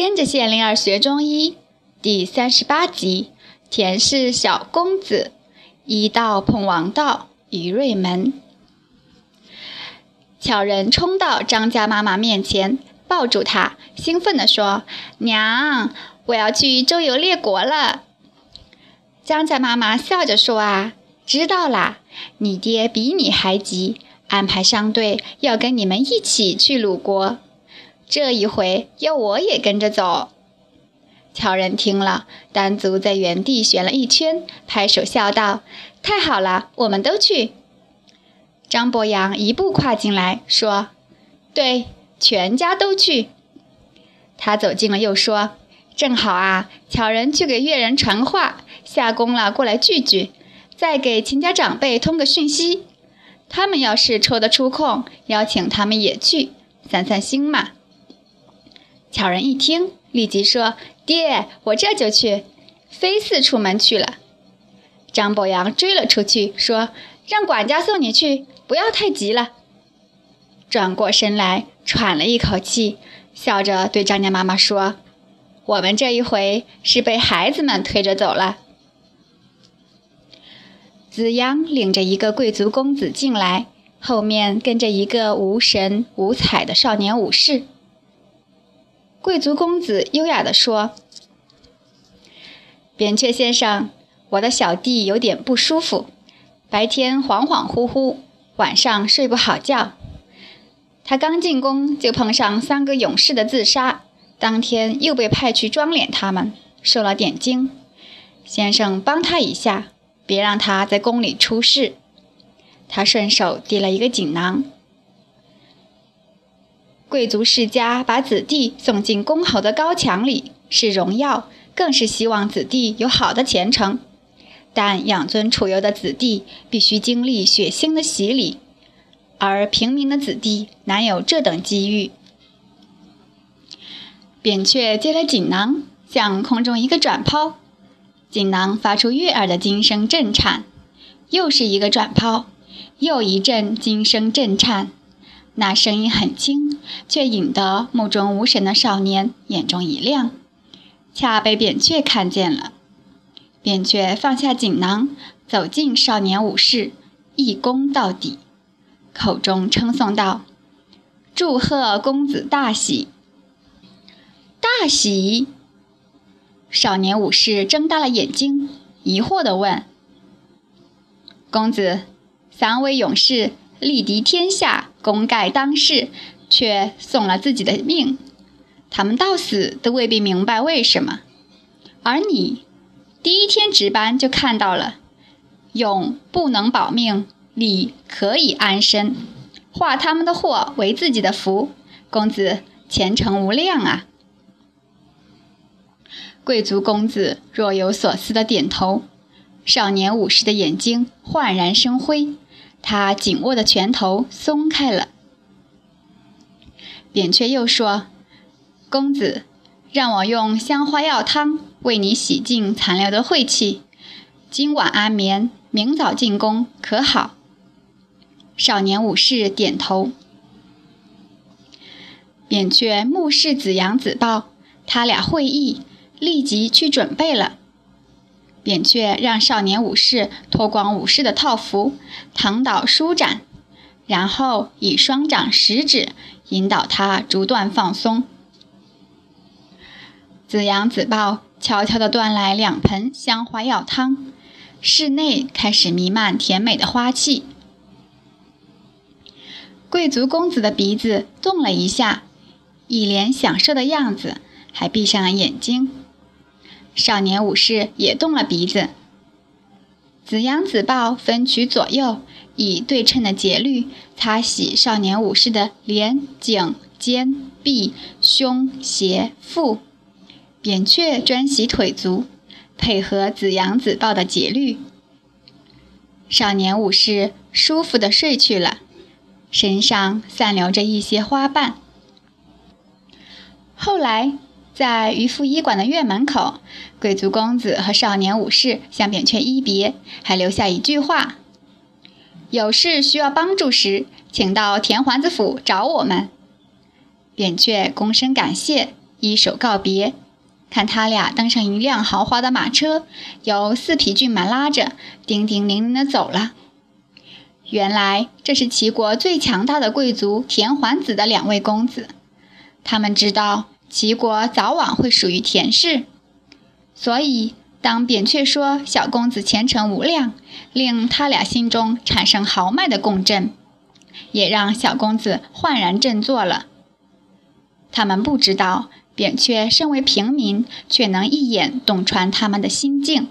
跟着谢灵儿学中医第三十八集：田氏小公子，医道碰王道，于瑞门。巧人冲到张家妈妈面前，抱住她，兴奋地说：“娘，我要去周游列国了。”张家妈妈笑着说：“啊，知道啦，你爹比你还急，安排商队要跟你们一起去鲁国。这一回要我也跟着走。”巧人听了，单足在原地旋了一圈，拍手笑道：“太好了，我们都去。”张博洋一步跨进来，说：“对，全家都去。”他走近了，又说：“正好啊，巧人去给越人传话。”下工了，过来聚聚，再给秦家长辈通个讯息。他们要是抽得出空，邀请他们也去，散散心嘛。巧人一听，立即说：“爹，我这就去。”飞似出门去了。张伯阳追了出去，说：“让管家送你去，不要太急了。”转过身来，喘了一口气，笑着对张家妈妈说：“我们这一回是被孩子们推着走了。”子阳领着一个贵族公子进来，后面跟着一个无神无彩的少年武士。贵族公子优雅地说：“扁鹊先生，我的小弟有点不舒服，白天恍恍惚惚，晚上睡不好觉。他刚进宫就碰上三个勇士的自杀，当天又被派去装殓他们，受了点惊。先生帮他一下。”别让他在宫里出事。他顺手递了一个锦囊。贵族世家把子弟送进公侯的高墙里，是荣耀，更是希望子弟有好的前程。但养尊处优的子弟必须经历血腥的洗礼，而平民的子弟难有这等机遇。扁鹊接了锦囊，向空中一个转抛。锦囊发出悦耳的金声震颤，又是一个转抛，又一阵金声震颤。那声音很轻，却引得目中无神的少年眼中一亮，恰被扁鹊看见了。扁鹊放下锦囊，走近少年武士，一躬到底，口中称颂道：“祝贺公子大喜！大喜！”少年武士睁大了眼睛，疑惑地问：“公子，三位勇士力敌天下，功盖当世，却送了自己的命。他们到死都未必明白为什么。而你，第一天值班就看到了，勇不能保命，礼可以安身。化他们的祸为自己的福，公子前程无量啊！”贵族公子若有所思的点头，少年武士的眼睛焕然生辉，他紧握的拳头松开了。扁鹊又说：“公子，让我用香花药汤为你洗净残留的晦气，今晚安眠，明早进宫，可好？”少年武士点头。扁鹊目视子阳、子豹，他俩会意。立即去准备了。扁鹊让少年武士脱光武士的套服，躺倒舒展，然后以双掌食指引导他逐段放松。子阳、子豹悄悄地端来两盆香花药汤，室内开始弥漫甜美的花气。贵族公子的鼻子动了一下，一脸享受的样子，还闭上了眼睛。少年武士也动了鼻子，子阳、子豹分取左右，以对称的节律擦洗少年武士的脸、颈、肩、臂、胸、胁、腹。扁鹊专洗腿足，配合子阳、子豹的节律。少年武士舒服地睡去了，身上散留着一些花瓣。后来。在渔夫医馆的院门口，贵族公子和少年武士向扁鹊一别，还留下一句话：“有事需要帮助时，请到田环子府找我们。”扁鹊躬身感谢，一手告别。看他俩登上一辆豪华的马车，由四匹骏马拉着，叮叮铃铃地走了。原来这是齐国最强大的贵族田桓子的两位公子，他们知道齐国早晚会属于田氏，所以当扁鹊说小公子前程无量，令他俩心中产生豪迈的共振，也让小公子焕然振作了。他们不知道扁鹊身为平民，却能一眼洞穿他们的心境。